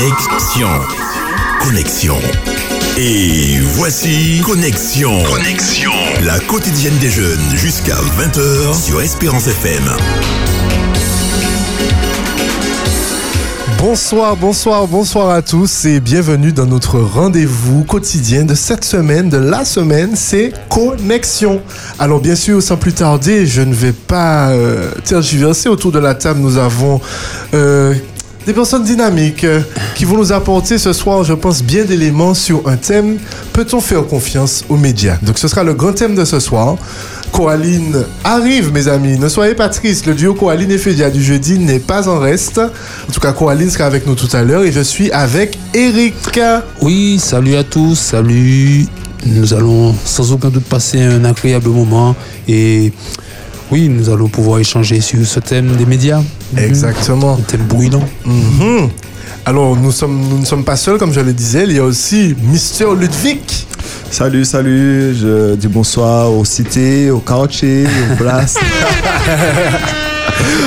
Connexion. Connexion. Et voici Connexion. Connexion. La quotidienne des jeunes jusqu'à 20h sur Espérance FM. Bonsoir, bonsoir, bonsoir à tous et bienvenue dans notre rendez-vous quotidien de cette semaine, de la semaine, c'est Connexion. Alors bien sûr, sans plus tarder, je ne vais pas euh, tergiverser. Autour de la table, nous avons euh, des personnes dynamiques euh, qui vont nous apporter ce soir, je pense, bien d'éléments sur un thème. Peut-on faire confiance aux médias? Donc ce sera le grand thème de ce soir. Coaline arrive, mes amis. Ne soyez pas tristes. Le duo Coaline et Fédia du jeudi n'est pas en reste. En tout cas, Coaline sera avec nous tout à l'heure et je suis avec Eric. Oui, salut à tous, salut. Nous allons sans aucun doute passer un agréable moment et oui, nous allons pouvoir échanger sur ce thème des médias. Exactement. Un thème brûlant. Mhm. Alors, nous, sommes, nous ne sommes pas seuls, comme je le disais. Il y a aussi Mister Ludwig. Salut, salut, je dis bonsoir aux cités, aux quartiers, aux places.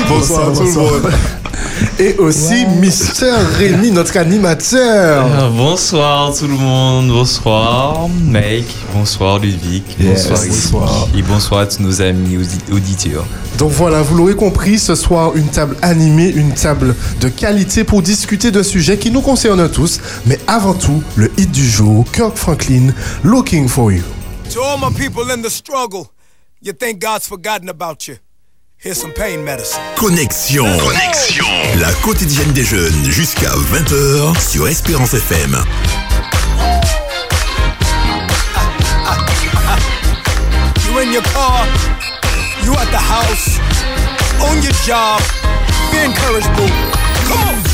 Bonsoir, à tout le monde. Et aussi Mister Rémi, notre animateur. Euh, Bonsoir tout le monde, bonsoir Mike, bonsoir Ludwig, Yes, bonsoir bonsoir. Et bonsoir à tous nos amis audi- auditeurs. Donc voilà, vous l'aurez compris, ce soir, une table animée, une table de qualité pour discuter de sujets qui nous concernent tous. Mais avant tout, le hit du jour, Kirk Franklin, Looking for You. To all my people in the struggle, you think God's forgotten about you. Here's some pain medicine. Connexion. Connexion. La quotidienne des jeunes jusqu'à 20h sur Espérance FM. You in your car, you at the house, on your job. Be encouraged, boo. Come on.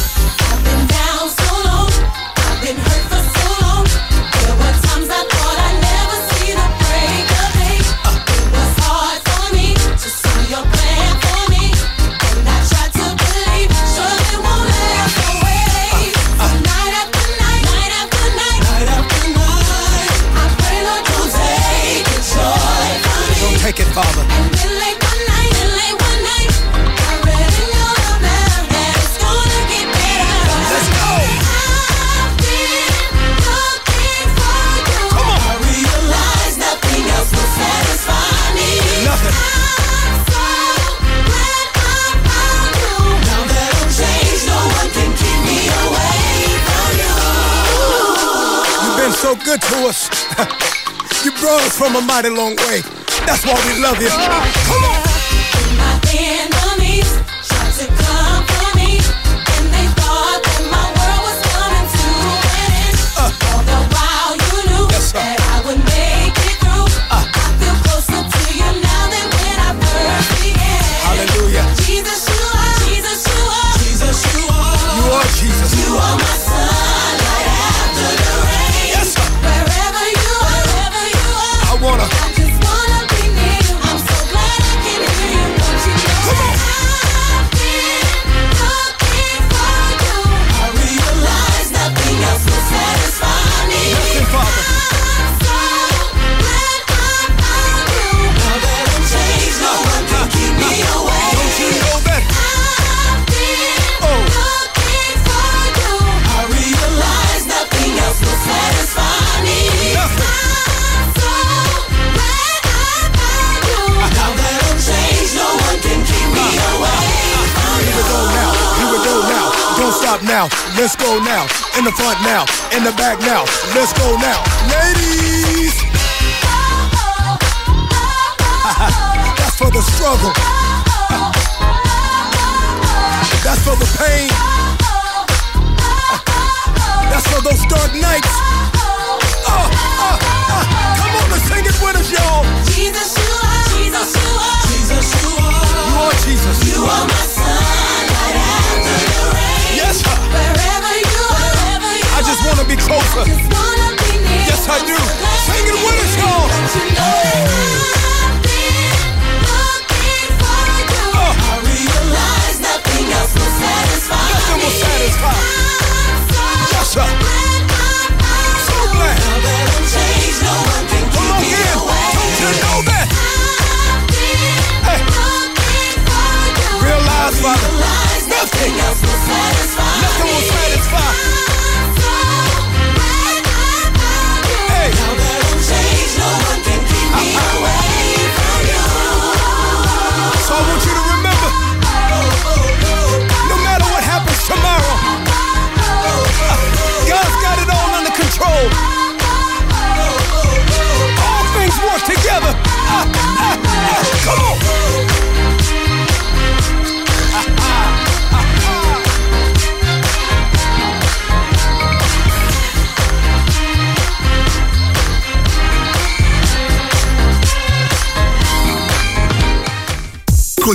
Good to us. you brought us from a mighty long way. That's why we love you. Ah, come on. Let's go now. In the front now. In the back now. Let's go now. Ladies. That's for the struggle. That's for the pain. That's for those dark nights. Uh, uh, uh. Come on and sing it with us, y'all. Jesus, you are. Jesus, you are. Jesus, you are. You are Jesus. You are my sunlight after the rain. Yes. Wherever you are, wherever you I just want to be closer. Wanna be Yes, I do. Sing it with us, y'all. You know I've been looking for you? Uh. I realize nothing else will satisfy Nothing will satisfy. So Yes, sir. glad I found So glad. Now that I'm changed, no one can Come on in. Don't you know that? Hey. looking for you. Realize, Father, nothing else will satisfy. Nothing will satisfy. Now that no one can keep me away from you. So I want you to.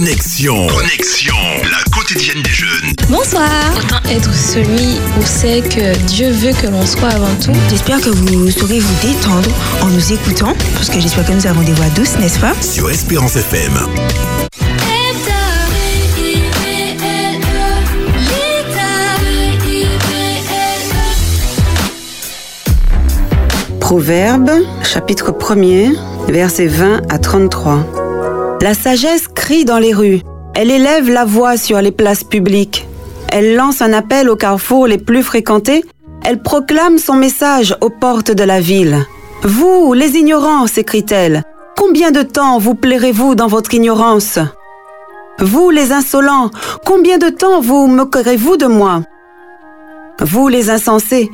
Connexion. Connexion. La quotidienne des jeunes. Bonsoir. Autant être celui où c'est que Dieu veut que l'on soit avant tout. J'espère que vous saurez vous détendre en nous écoutant, parce que j'espère que nous avons des voix douces, n'est-ce pas? Sur Espérance FM. Proverbe, chapitre 1er, versets 20 à 33. La sagesse crie dans les rues. Elle élève la voix sur les places publiques. Elle lance un appel aux carrefours les plus fréquentés. Elle proclame son message aux portes de la ville. Vous, les ignorants, s'écrie-t-elle, combien de temps vous plairez-vous dans votre ignorance? Vous, les insolents, combien de temps vous moquerez-vous de moi? Vous, les insensés,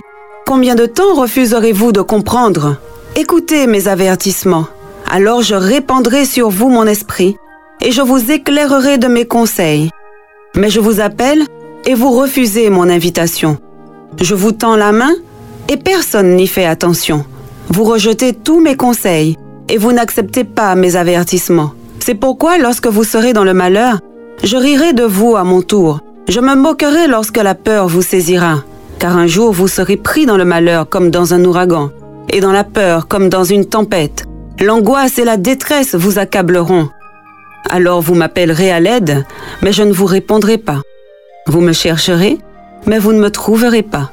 Combien de temps refuserez-vous de comprendre? Écoutez mes avertissements. Alors je répandrai sur vous mon esprit, et je vous éclairerai de mes conseils. Mais je vous appelle, et vous refusez mon invitation. Je vous tends la main, et personne n'y fait attention. Vous rejetez tous mes conseils, et vous n'acceptez pas mes avertissements. C'est pourquoi lorsque vous serez dans le malheur, je rirai de vous à mon tour. Je me moquerai lorsque la peur vous saisira car un jour vous serez pris dans le malheur comme dans un ouragan, et dans la peur comme dans une tempête. L'angoisse et la détresse vous accableront. Alors vous m'appellerez à l'aide, mais je ne vous répondrai pas. Vous me chercherez, mais vous ne me trouverez pas.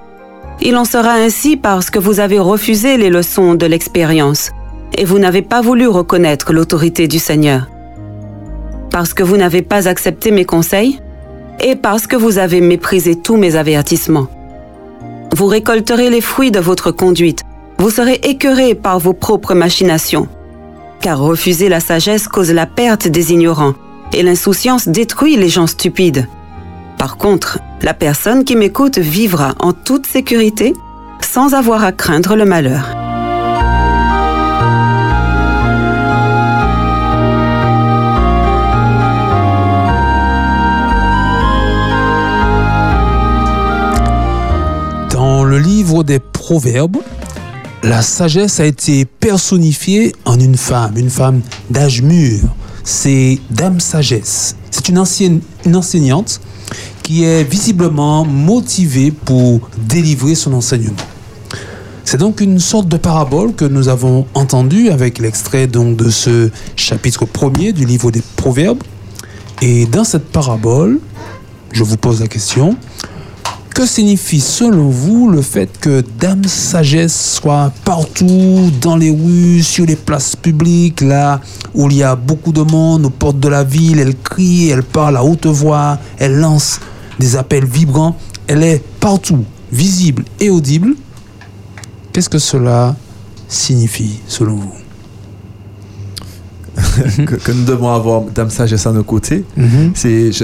Il en sera ainsi parce que vous avez refusé les leçons de l'expérience, et vous n'avez pas voulu reconnaître l'autorité du Seigneur. Parce que vous n'avez pas accepté mes conseils, et parce que vous avez méprisé tous mes avertissements. Vous récolterez les fruits de votre conduite. Vous serez écœurés par vos propres machinations. Car refuser la sagesse cause la perte des ignorants, et l'insouciance détruit les gens stupides. Par contre, la personne qui m'écoute vivra en toute sécurité, sans avoir à craindre le malheur. Dans le livre des Proverbes, la sagesse a été personnifiée en une femme, une femme d'âge mûr. C'est Dame Sagesse. C'est une, ancienne, une enseignante qui est visiblement motivée pour délivrer son enseignement. C'est donc une sorte de parabole que nous avons entendue avec l'extrait donc de ce chapitre premier du livre des Proverbes. Et dans cette parabole, je vous pose la question, que signifie selon vous le fait que Dame Sagesse soit partout dans les rues, sur les places publiques, là où il y a beaucoup de monde, aux portes de la ville, elle crie, elle parle à haute voix, elle lance des appels vibrants, elle est partout, visible et audible. Qu'est-ce que cela signifie selon vous? que, que nous devons avoir Dame Sagesse à nos côtés. C'est, je,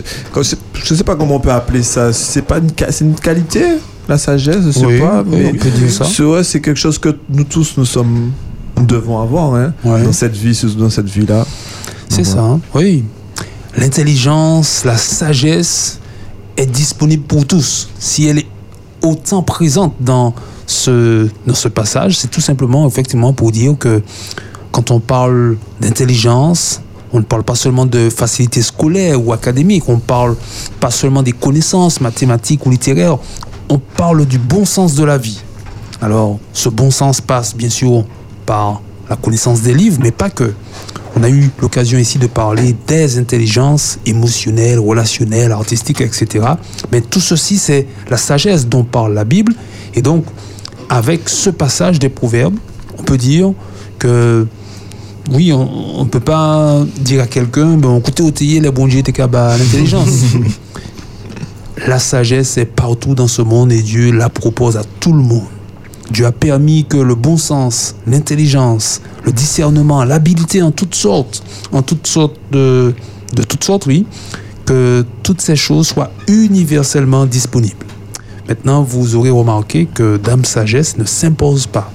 je sais pas comment on peut appeler ça. C'est pas une, c'est une qualité, la sagesse, je sais Oui, pas. oui, on peut dire ça. C'est, quelque chose que nous tous nous sommes, nous devons avoir, hein, Ouais. dans cette vie, dans cette vie-là. C'est ça, hein. oui. L'intelligence, la sagesse est disponible pour tous. Si elle est autant présente dans ce, dans ce passage, c'est tout simplement effectivement pour dire que quand on parle d'intelligence, on ne parle pas seulement de facilité scolaire ou académique, on parle pas seulement des connaissances mathématiques ou littéraires, on parle du bon sens de la vie. Alors, ce bon sens passe bien sûr par la connaissance des livres, mais pas que. On a eu l'occasion ici de parler des intelligences émotionnelles, relationnelles, artistiques, etc. Mais tout ceci, c'est la sagesse dont parle la Bible. Et donc, avec ce passage des Proverbes, on peut dire que oui, on ne peut pas dire à quelqu'un, bon, écoutez, ôtez les bon Dieu, t'es l'intelligence. la sagesse est partout dans ce monde et Dieu la propose à tout le monde. Dieu a permis que le bon sens, l'intelligence, le discernement, l'habileté en toutes sortes, en toutes sortes de, de toutes sortes, oui, que toutes ces choses soient universellement disponibles. Maintenant, vous aurez remarqué que Dame Sagesse ne s'impose pas.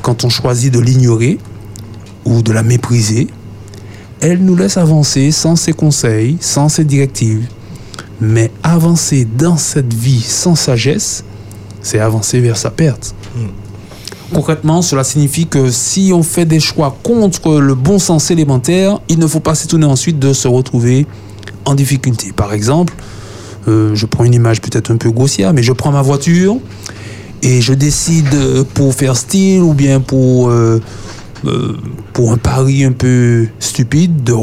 Quand on choisit de l'ignorer ou de la mépriser, elle nous laisse avancer sans ses conseils, sans ses directives. Mais avancer dans cette vie sans sagesse, c'est avancer vers sa perte. Concrètement, cela signifie que si on fait des choix contre le bon sens élémentaire, il ne faut pas s'étonner ensuite de se retrouver en difficulté. Par exemple, euh, je prends une image peut-être un peu grossière, mais je prends ma voiture et je décide pour faire style ou bien pour, euh, euh, pour un pari un peu stupide de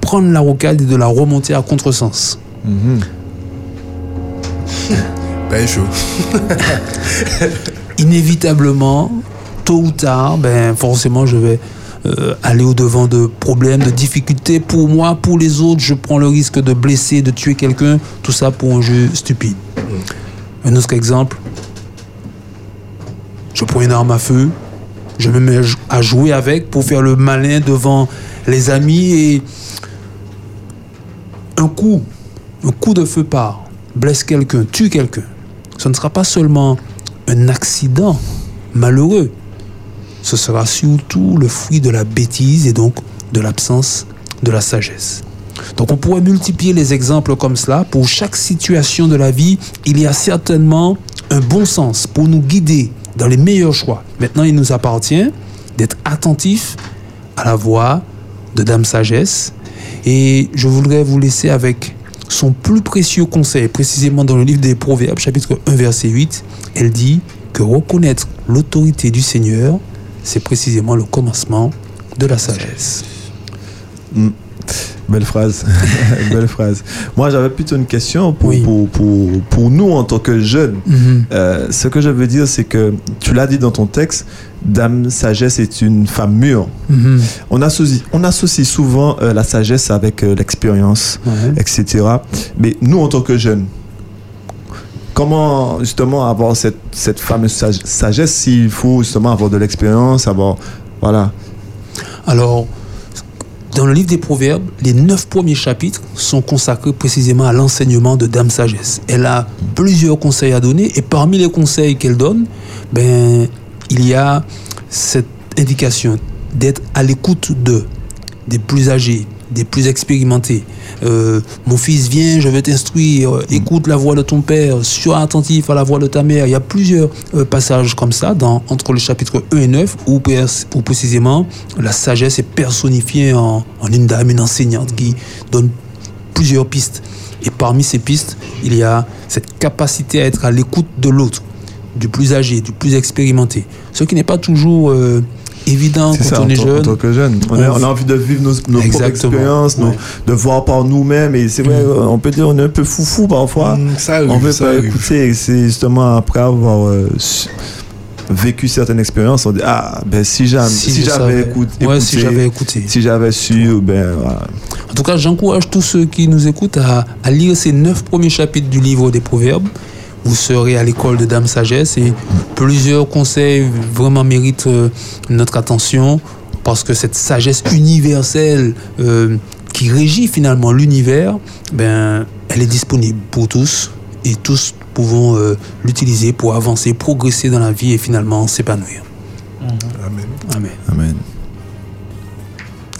prendre la rocade et de la remonter à contresens. Ben chaud. Inévitablement, tôt ou tard, ben forcément je vais euh, aller au devant de problèmes, de difficultés pour moi, pour les autres. Je prends le risque de blesser, de tuer quelqu'un, tout ça pour un jeu stupide. Un autre exemple, je prends une arme à feu, je me mets à jouer avec pour faire le malin devant les amis et un coup, un coup de feu part, blesse quelqu'un, tue quelqu'un. Ce ne sera pas seulement un accident malheureux, ce sera surtout le fruit de la bêtise et donc de l'absence de la sagesse. Donc on pourrait multiplier les exemples comme cela. Pour chaque situation de la vie, il y a certainement un bon sens pour nous guider dans les meilleurs choix. Maintenant, il nous appartient d'être attentifs à la voix de Dame Sagesse. Et je voudrais vous laisser avec son plus précieux conseil, précisément dans le livre des Proverbes, chapitre 1, verset 8. Elle dit que reconnaître l'autorité du Seigneur, c'est précisément le commencement de la sagesse. Mm. Belle phrase. Belle phrase. Moi, j'avais plutôt une question pour, Oui. pour, pour, pour nous en tant que jeunes. Mhm. Euh, ce que je veux dire, c'est que tu l'as dit dans ton texte, Dame Sagesse est une femme mûre. Mhm. On associe, on associe souvent euh, la sagesse avec euh, l'expérience, etc. Mais nous, en tant que jeunes, comment justement avoir cette, cette fameuse sage- sagesse s'il faut justement avoir de l'expérience, avoir. Voilà. Alors, dans le livre des Proverbes, les neuf premiers chapitres sont consacrés précisément à l'enseignement de Dame Sagesse. Elle a plusieurs conseils à donner et parmi les conseils qu'elle donne, ben, il y a cette indication d'être à l'écoute de, des plus âgés, des plus expérimentés. Euh, mon fils, viens, je vais t'instruire, euh, écoute la voix de ton père, sois attentif à la voix de ta mère. Il y a plusieurs euh, passages comme ça dans, entre le chapitre 1 et 9 où, précisément la sagesse est personnifiée en, une dame, une enseignante qui donne plusieurs pistes. Et parmi ces pistes, il y a cette capacité à être à l'écoute de l'autre, du plus âgé, du plus expérimenté. Ce qui n'est pas toujours évident quand ça, on en, est tant- en jeune. tant que jeune. On, On- a, on a envie de vivre nos, nos propres expériences, nos- de voir par nous-mêmes. Et c'est vrai, on peut dire on est un peu foufou parfois. Mm, ça on veut ça pas arrive. écouter. C'est justement après avoir euh, vécu certaines expériences, on dit Ah, ben si j'avais Si j'avais écoute- Ouais, écouté, si j'avais écouté. si j'avais su, ben voilà. En tout cas, j'encourage tous ceux qui nous écoutent à, à lire ces neuf premiers chapitres du livre des Proverbes. Vous serez à l'école de Dame Sagesse et plusieurs conseils vraiment méritent euh, notre attention parce que cette sagesse universelle euh, qui régit finalement l'univers, ben, elle est disponible pour tous et tous pouvons euh, l'utiliser pour avancer, progresser dans la vie et finalement s'épanouir. Amen. Amen. Amen.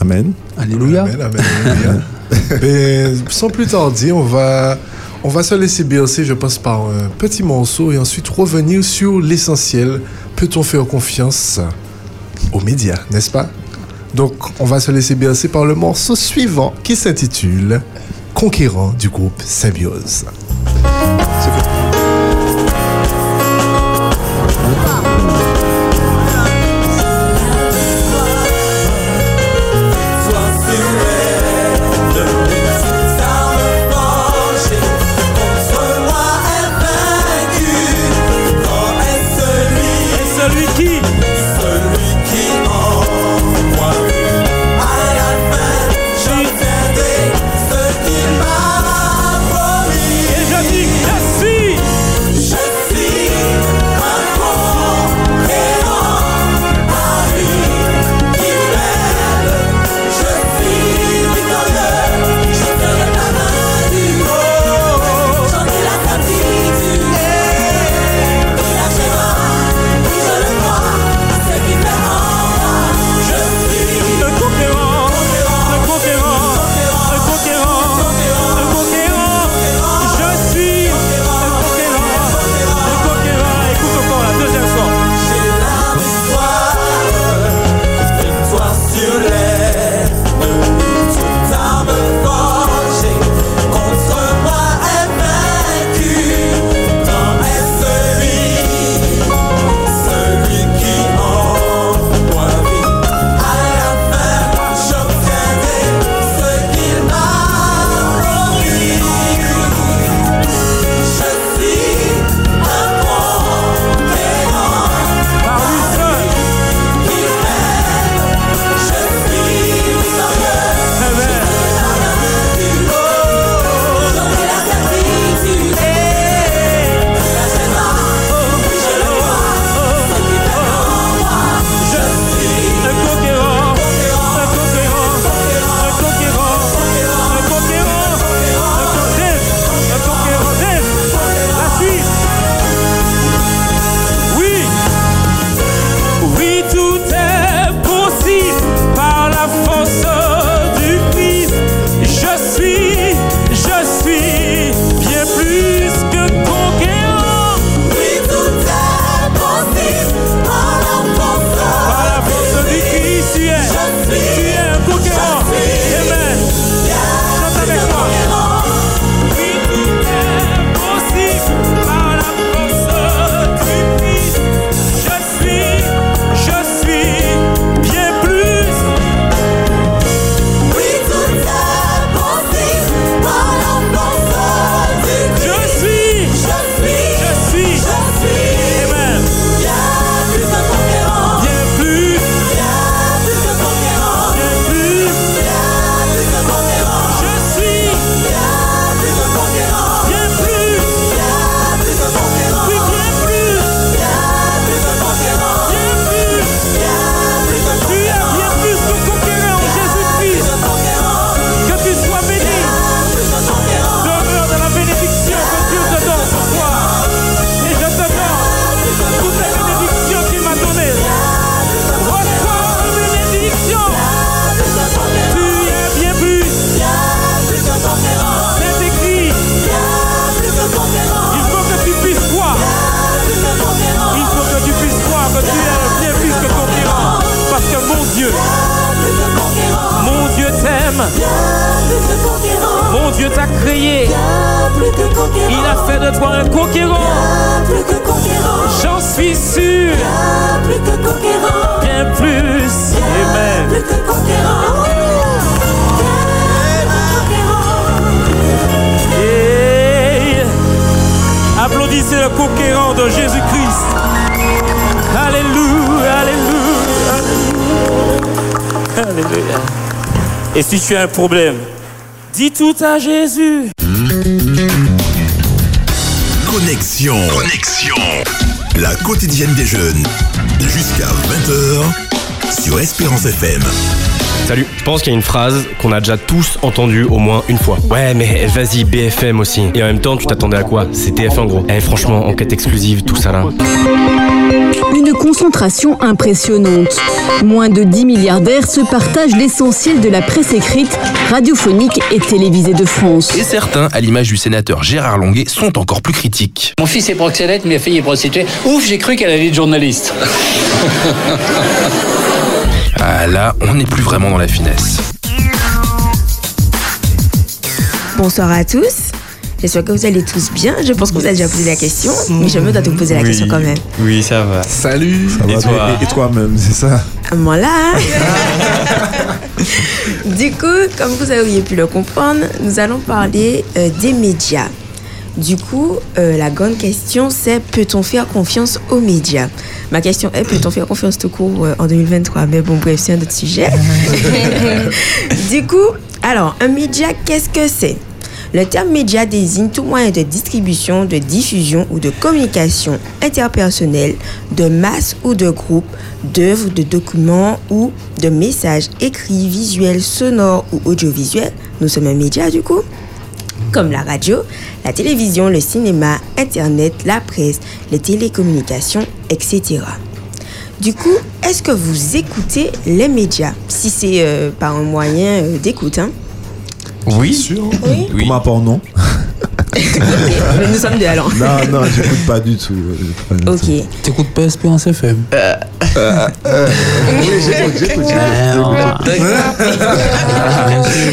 Amen. Alléluia. Amen, amen, sans plus tarder, on va, on va se laisser bercer, je pense, par un petit morceau et ensuite revenir sur l'essentiel. Peut-on faire confiance aux médias, n'est-ce pas? Donc, on va se laisser bercer par le morceau suivant qui s'intitule Conquérant du groupe Symbiose. Si tu as un problème, dis tout à Jésus. Connexion. Connexion. La quotidienne des jeunes. Jusqu'à 20h sur Espérance FM. Salut, je pense qu'il y a une phrase qu'on a déjà tous entendue au moins une fois. Ouais, mais vas-y, BFM aussi. Et en même temps, tu t'attendais à quoi? C'est TF1 gros. Eh, franchement, enquête exclusive, tout ça là. Une concentration impressionnante. Moins de 10 milliardaires se partagent l'essentiel de la presse écrite, radiophonique et télévisée de France. Et certains, à l'image du sénateur Gérard Longuet, sont encore plus critiques. Mon fils est proxénète, ma fille est prostituée. Ouf, j'ai cru qu'elle allait être journaliste. Ah là, on n'est plus vraiment dans la finesse. Bonsoir à tous. J'espère que vous allez tous bien. Je pense que vous avez déjà posé la question, mais je me dois de vous poser la Oui. question quand même. Oui, ça va. Salut. Et toi Et toi-même, c'est ça Ah, Moi là. du coup, comme vous auriez pu le comprendre, nous allons parler euh, des médias. Du coup, euh, la grande question, c'est peut-on faire confiance aux médias? Ma question est peut-on faire confiance tout court euh, en 2023 Mais bon, bref, c'est un autre sujet. du coup, alors, un média, qu'est-ce que c'est? Le terme média désigne tout moyen de distribution, de diffusion ou de communication interpersonnelle de masse ou de groupe, d'œuvres, de documents ou de messages écrits, visuels, sonores ou audiovisuels. Nous sommes un média du coup comme la radio, la télévision, le cinéma, Internet, la presse, les télécommunications, etc. Du coup, est-ce que vous écoutez les médias? Si c'est euh, par un moyen euh, d'écoute, hein? Oui. Oui. Pour ma part, non. Nous sommes deux alors. Non, non, j'écoute pas du tout. euh, j'écoute pas du Ok. T'écoutes pas Espérance FM Euh, oui, j'écoute, j'écoute. j'écoute.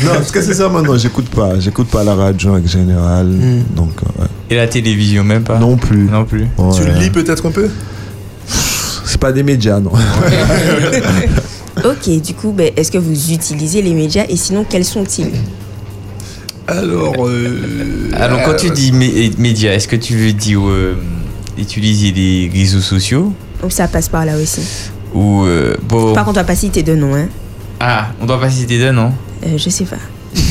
Non, parce que c'est ça maintenant, j'écoute pas. J'écoute pas la radio en général. Donc, euh, ouais. Et la télévision, même pas? Non plus. Non plus. Tu Ouais. lis peut-être un peu? C'est pas des médias, non. Ok, du coup, ben, est-ce que vous utilisez les médias et sinon, quels sont-ils? Alors, euh, Alors, quand tu dis mé- médias, est-ce que tu veux dire euh, utiliser les réseaux sociaux? Donc ça passe par là aussi. ou euh, bon Par contre, on va pas citer de nom, hein. Ah, on doit pas citer de nom? Euh, je sais pas.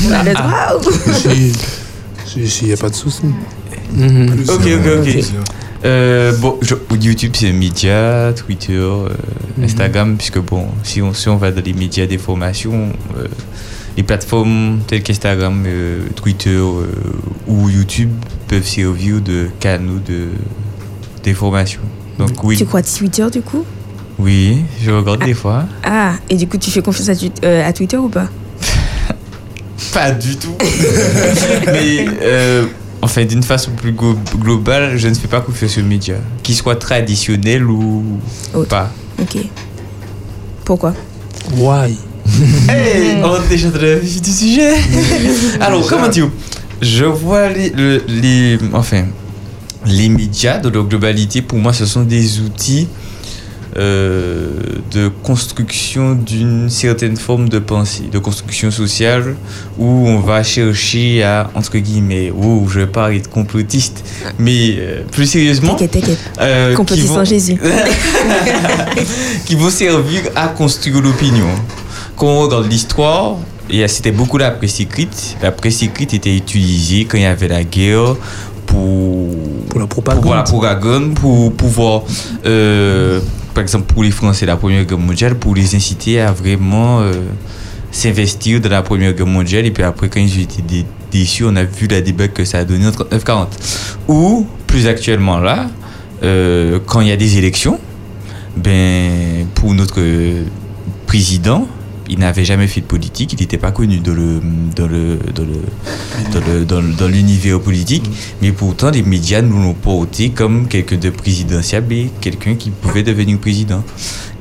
On a le droit ou Si, si, si, y a pas de souci. Ok, ok, ok. Euh, bon, je- YouTube c'est média, Twitter, euh, Instagram, puisque bon, si on, si on va dans les médias d'information, euh, les plateformes telles qu'Instagram, euh, Twitter euh, ou YouTube peuvent servir de canaux de d'information. Donc oui, Tu crois Twitter du coup? Oui, je regarde des fois. Ah, et du coup, tu fais confiance à, tu- euh, à Twitter ou pas? Pas du tout. Mais euh, enfin, d'une façon plus glo- globale, je ne fais pas confiance aux médias, qu'ils soient traditionnels ou pas. Ok. Pourquoi? Why? Hey, on est déjà dans le vif du sujet. Alors, comment dire Je vois les, le- les, enfin, les médias de leur globalité, pour moi, ce sont des outils euh, de construction d'une certaine forme de pensée, de construction sociale, où on va chercher à, entre guillemets, oh, je vais pas être complotiste, mais euh, plus sérieusement, T'inquiète, t'inquiète. euh, qui Complotiste vont- sans Jésus. qui vont servir à construire l'opinion. Quand on regarde l'histoire, c'était beaucoup la presse écrite. La presse écrite était utilisée quand il y avait la guerre pour, pour la propagande. Pour, la propagande, pour pouvoir, euh, par exemple pour les Français, la Première Guerre mondiale, pour les inciter à vraiment euh, s'investir dans la Première Guerre mondiale. Et puis après, quand ils ont été dé- déçus, on a vu la débâcle que ça a donné en 39-40. Ou, plus actuellement là, euh, quand il y a des élections, ben, pour notre président, il n'avait jamais fait de politique, il n'était pas connu dans l'univers politique, mais pourtant les médias nous l'ont porté comme quelqu'un de présidentiable et quelqu'un qui pouvait devenir président.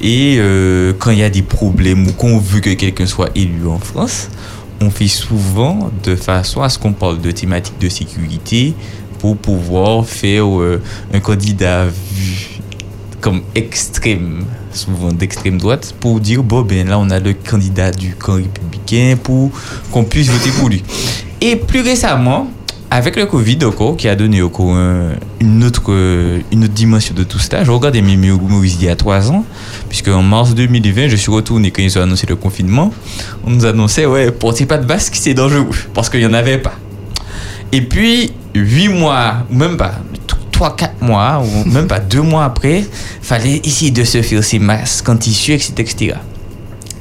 Et euh, quand il y a des problèmes ou qu'on veut que quelqu'un soit élu en France, on fait souvent de façon à ce qu'on parle de thématiques de sécurité, pour pouvoir faire euh, un candidat vu comme extrême, souvent d'extrême droite, pour dire, bon, ben là, on a le candidat du camp républicain pour qu'on puisse voter pour lui. Et plus récemment, avec le Covid encore, qui a donné encore un- une, autre, une autre dimension de tout cela, je regardais mes humoristes il y a trois ans, puisque en mars 2020, je suis retourné quand ils ont annoncé le confinement. On nous annonçait, ouais, portez pas de masque, c'est dangereux, parce qu'il n'y en avait pas. Et puis, huit mois, ou même pas, trois, quatre mois, ou même pas deux mois après, fallait essayer de se faire ces masques en tissu, etc. etc.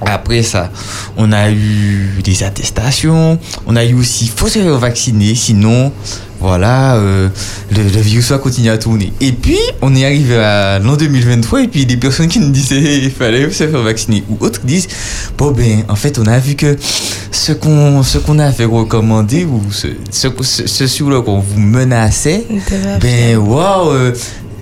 Après ça, on a eu des attestations, on a eu aussi, faut se faire vacciner, sinon, voilà, euh, le, le virus va continuer à tourner. Et puis, on est arrivé à l'an 2023, et puis des personnes qui nous disaient il fallait se faire vacciner, ou d'autres disent, bon ben, en fait, on a vu que ce qu'on ce qu'on a fait recommander, ou ce, ce, ce, ce sur le qu'on vous menaçait, ben, waouh, euh,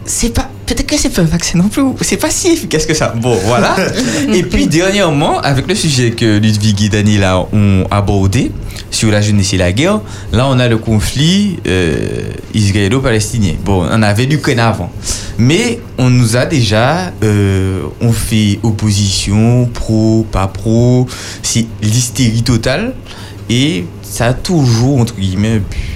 c'est pas. Peut-être que c'est pas un vaccin non plus. C'est pas si efficace que ça. Bon, voilà. et puis, dernièrement, avec le sujet que Ludwig et Daniela ont abordé sur la jeunesse et la guerre, là, on a le conflit euh, israélo-palestinien. Bon, on avait l'Ukraine avant. Mais on nous a déjà. euh, on fait opposition, pro, pas pro. C'est l'hystérie totale. Et ça a toujours, entre guillemets, pu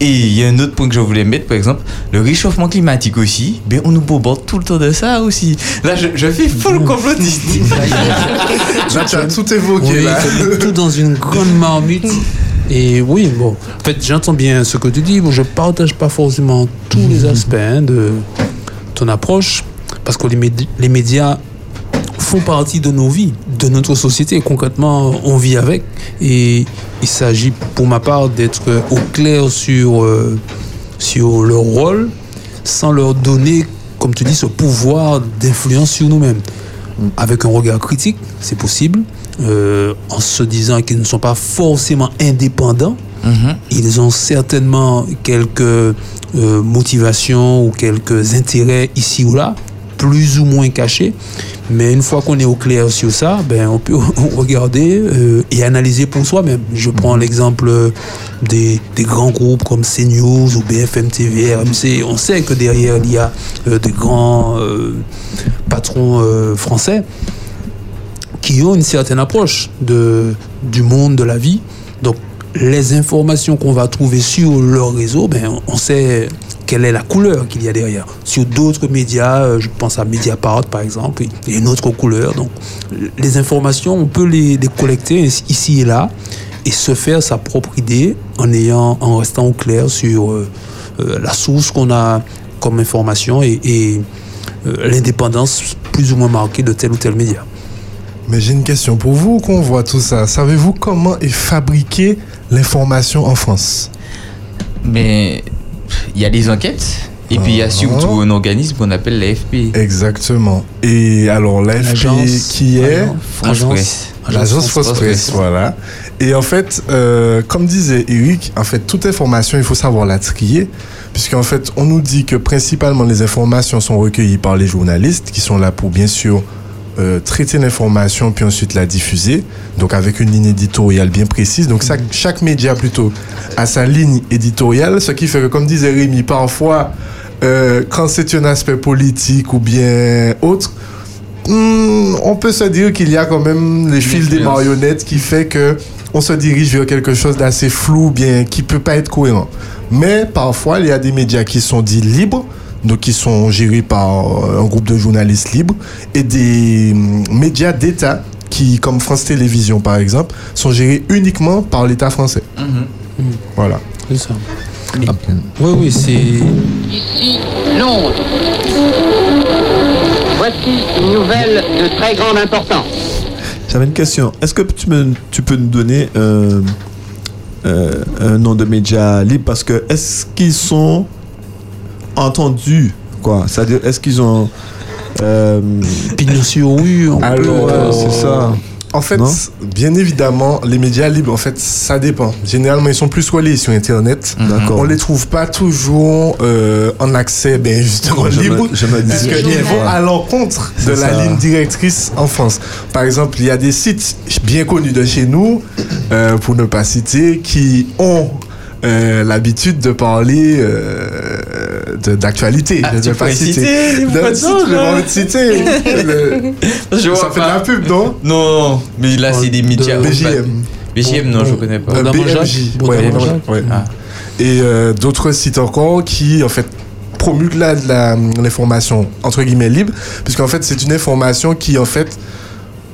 Et il y a un autre point que je voulais mettre, par exemple, le réchauffement climatique aussi. Ben, on nous bombarde tout le temps de ça aussi. Là, je, je fais full complotiste. Là, tu as tout évoqué. Oui, là. comme tout dans une grande marmite. Et oui, bon, en fait, j'entends bien ce que tu dis. Bon, je partage pas forcément tous les aspects hein, de ton approche, parce que les, médi- les médias font partie de nos vies, de notre société. Concrètement, on vit avec. Et il s'agit, pour ma part, d'être au clair sur, euh, sur leur rôle, sans leur donner, comme tu dis, ce pouvoir d'influence sur nous-mêmes. Avec un regard critique, c'est possible, euh, en se disant qu'ils ne sont pas forcément indépendants. Ils ont certainement quelques euh, motivations ou quelques intérêts ici ou là, plus ou moins cachés. Mais une fois qu'on est au clair sur ça, ben, on peut regarder euh, et analyser pour soi-même. Je prends l'exemple des, des grands groupes comme CNews ou BFM TV, RMC. On sait que derrière, il y a euh, des grands euh, patrons euh, français qui ont une certaine approche de, du monde, de la vie. Donc, les informations qu'on va trouver sur leur réseau, ben, on sait quelle est la couleur qu'il y a derrière. Sur d'autres médias, euh, je pense à Mediapart par exemple, il y a une autre couleur. Donc, les informations, on peut les, collecter ici et là et se faire sa propre idée en, ayant, en restant au clair sur euh, euh, la source qu'on a comme information et, l'indépendance plus ou moins marquée de tel ou tel média. Mais j'ai une question pour vous qu'on voit tout ça. Savez-vous comment est fabriquée l'information en France Mais il y a des enquêtes. Et puis il y a surtout un organisme qu'on appelle l'AFP. Exactement. Et alors l'AFP qui est Agence France Presse. L'agence France France Presse, Presse. voilà. Et en fait, euh, comme disait Eric, en fait, toute information, il faut savoir la trier, puisqu'en fait, on nous dit que principalement les informations sont recueillies par les journalistes, qui sont là pour bien sûr euh, traiter l'information puis ensuite la diffuser, donc avec une ligne éditoriale bien précise. Donc ça, chaque média plutôt a sa ligne éditoriale, ce qui fait que, comme disait Rémi, parfois, euh, quand c'est un aspect politique ou bien autre, Hmm, on peut se dire qu'il y a quand même les fils des marionnettes qui fait que on se dirige vers quelque chose d'assez flou, bien qui peut pas être cohérent. Mais parfois, il y a des médias qui sont dits libres, donc qui sont gérés par euh, un groupe de journalistes libres, et des hum, médias d'État qui, comme France Télévisions par exemple, sont gérés uniquement par l'État français. Voilà. C'est ça. Oui, oui, c'est. Ici Londres. Voici une nouvelle de très grande importance. J'avais une question. Est-ce que tu, me- tu peux nous donner euh, euh, un nom de média libre Parce que est-ce qu'ils sont entendus quoi C'est-à-dire, est-ce qu'ils ont. Euh, Pignon sur rue, on Alors, peut, euh, c'est ça. En fait, Non? bien évidemment, les médias libres, en fait, ça dépend. Généralement, ils sont plus reliés sur Internet. D'accord. On les trouve pas toujours euh, en accès, ben justement Je me- libre, je me vont à l'encontre de la ça. ligne directrice en France. Par exemple, il y a des sites bien connus de chez nous, euh, pour ne pas citer, qui ont euh, l'habitude de parler euh, de- d'actualité. Ah, je ne vais pas citer. citer, Non, faut pas non, te je citer, vais pas là. te citer. Le- Je ça fait de la pub, non? Non, mais là, c'est des médias. BJM. BJM, non, je connais pas. Euh, BMJ. Ouais, ouais, ouais. Ah. Et euh, d'autres sites encore qui, en fait, promulguent la- de la- l'information, entre guillemets, libre, puisqu'en fait, c'est une information qui, en fait,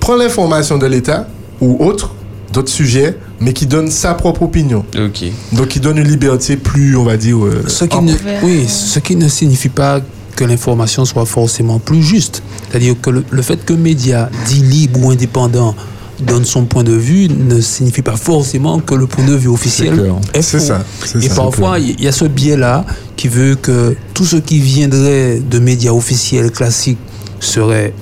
prend l'information de l'État ou autre, d'autres sujets, mais qui donne sa propre opinion. Ok. Donc, qui donne une liberté plus, on va dire, euh, Ce qui ne, ample. oui, ce qui ne signifie pas que l'information soit forcément plus juste. C'est-à-dire que le, le fait que média dit libre ou indépendant donne son point de vue ne signifie pas forcément que le point de vue officiel est C'est faux. ça, Et ça. parfois, il y a ce biais-là qui veut que tout ce qui viendrait de médias officiels classiques serait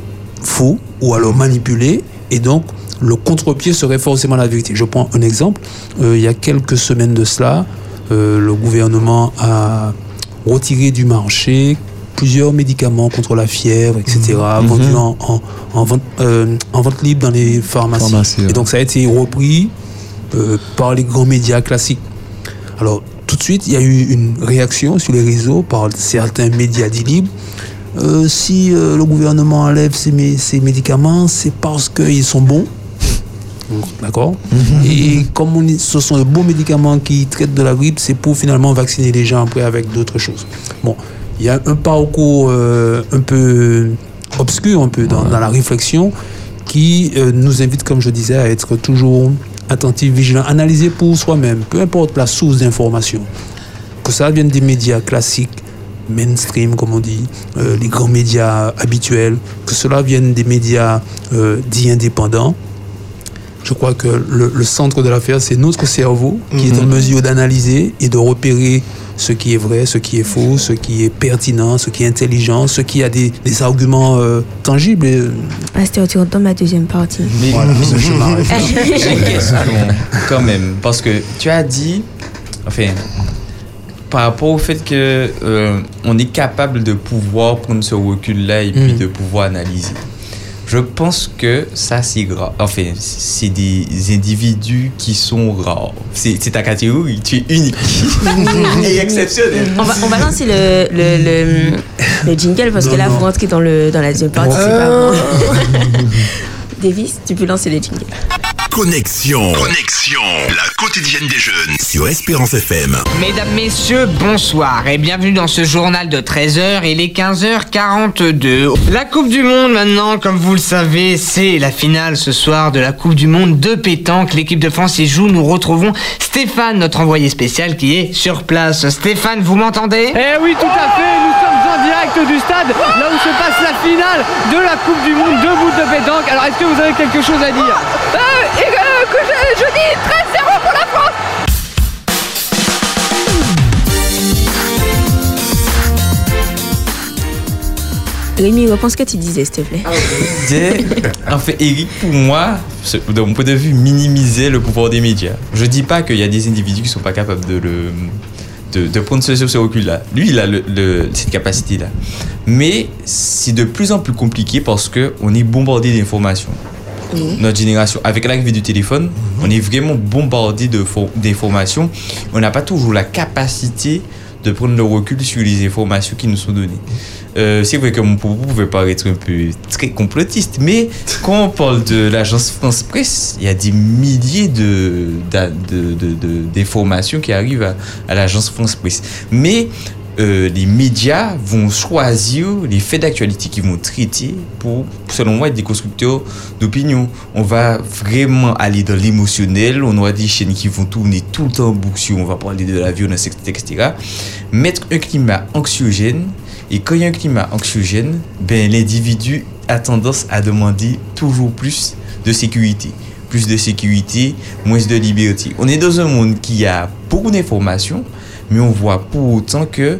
faux ou alors manipulé et donc le contre-pied serait forcément la vérité. Je prends un exemple. Euh, il y a quelques semaines de cela, euh, le gouvernement a retiré du marché plusieurs médicaments contre la fièvre, etc., Mhm. vendus en, en- en vente, euh, en vente libre dans les pharmacies. Pharmacie, ouais. Et donc ça a été repris par les grands médias classiques. Alors, tout de suite, il y a eu une réaction sur les réseaux par certains médias dits libres. Euh, si euh, le gouvernement enlève ces, mé- ces médicaments, c'est parce qu'ils sont bons. D'accord Et comme on ce sont de bons médicaments qui traitent de la grippe, c'est pour finalement vacciner les gens après avec d'autres choses. Bon, il y a un parcours euh, un peu obscur, un peu dans, dans la réflexion, qui euh, nous invite, comme je disais, à être toujours attentif, vigilant, analyser pour soi-même, peu importe la source d'information, que ça vienne des médias classiques, mainstream, comme on dit, euh, les grands médias habituels, que cela vienne des médias dits indépendants. Je crois que le, le centre de l'affaire, c'est notre cerveau qui est en Mhm. mesure d'analyser et de repérer ce qui est vrai, ce qui est faux, ce qui est pertinent, ce qui est intelligent, ce qui a des, des arguments euh, tangibles. Et, Pasteur, tu entends ma deuxième partie. Mais Voilà, je- je m'arrête quand même. Parce que tu as dit, enfin, par rapport au fait que euh, on est capable de pouvoir prendre ce recul-là et puis Mm. de pouvoir analyser. Je pense que ça, c'est grave. Enfin, c'est des individus qui sont rares. C'est ta catégorie. Tu es unique et exceptionnel. On va, on va lancer le, le, le, le jingle parce que là, non. vous rentrez dans, le, dans la deuxième partie. Euh. bon. Davis, tu peux lancer le jingle. Connexion. Connexion. La quotidienne des jeunes sur Espérance FM. Mesdames, Messieurs, bonsoir et bienvenue dans ce journal de 13h. Il est 15h42. La Coupe du Monde maintenant, comme vous le savez, c'est la finale ce soir de la Coupe du Monde de pétanque. L'équipe de France y joue. Nous retrouvons Stéphane, notre envoyé spécial qui est sur place. Stéphane, vous m'entendez? Eh oui, tout à fait, nous sommes en direct du stade, là où se passe la finale de la Coupe du Monde de bout de pétanque. Alors, est-ce que vous avez quelque chose à dire? Et, euh, que je, je dis 13-0 pour la France Rémi, reprends ce que tu disais, s'il te plaît. disais, en fait, Eric, pour moi, de mon point de vue, minimisait le pouvoir des médias. Je dis pas qu'il y a des individus qui sont pas capables de le de, de prendre ce, ce recul-là. Lui, il a le- le- cette capacité-là. Mais c'est de plus en plus compliqué parce que on est bombardé d'informations. Notre génération, avec l'arrivée du téléphone, on est vraiment bombardé de d'informations. On n'a pas toujours la capacité de prendre le recul sur les informations qui nous sont données. Euh, c'est vrai que mon propos pouvait paraître un peu très complotiste, mais quand on parle de l'agence France Presse, il y a des milliers de, d'a- de, de- de- d'informations qui arrivent à, à l'agence France Presse. Mais euh, les médias vont choisir les faits d'actualité qu'ils vont traiter pour, selon moi, être des constructeurs d'opinion. On va vraiment aller dans l'émotionnel, on aura des chaînes qui vont tourner tout le temps en boucle sur on va parler de la violence, etc. etc. Mettre un climat anxiogène, et quand il y a un climat anxiogène, ben, l'individu a tendance à demander toujours plus de sécurité. Plus de sécurité, moins de liberté. On est dans un monde qui a beaucoup d'informations, mais on voit pour autant que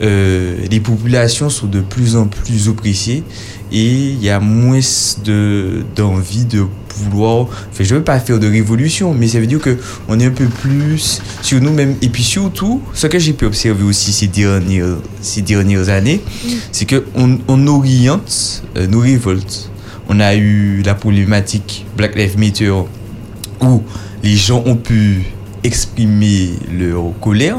euh, les populations sont de plus en plus oppressées et il y a moins de, d'envie de vouloir. Enfin, je ne veux pas faire de révolution, mais ça veut dire que on est un peu plus sur nous-mêmes. Et puis surtout, ce que j'ai pu observer aussi ces dernières, ces dernières années, c'est qu'on on oriente euh, nos révoltes. On a eu la problématique Black Lives Matter où les gens ont pu exprimer leur colère.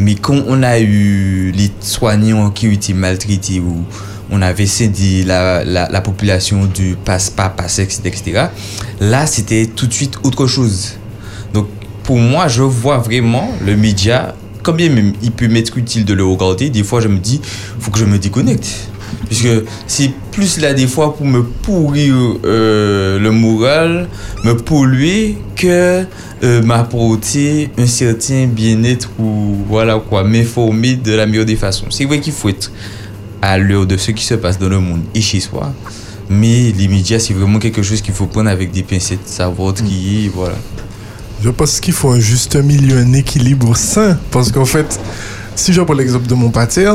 Mais quand on a eu les soignants qui ont été maltraités ou on avait cédé la, la, la population du passe-pas, passe-ex, etc. Là, c'était tout de suite autre chose. Donc, pour moi, je vois vraiment le média, combien il peut m'être utile de le regarder, des fois je me dis, faut que je me déconnecte. Puisque c'est plus là des fois pour me pourrir euh, le moral, me polluer, que euh, m'apporter un certain bien-être ou voilà quoi, m'informer de la meilleure des façons. C'est vrai qu'il faut être à l'heure de ce qui se passe dans le monde et chez soi. Mais les médias, c'est vraiment quelque chose qu'il faut prendre avec des pincettes, savoir trier, voilà. Je pense qu'il faut un juste milieu, un équilibre sain. Parce qu'en fait, si je prends l'exemple de mon pater,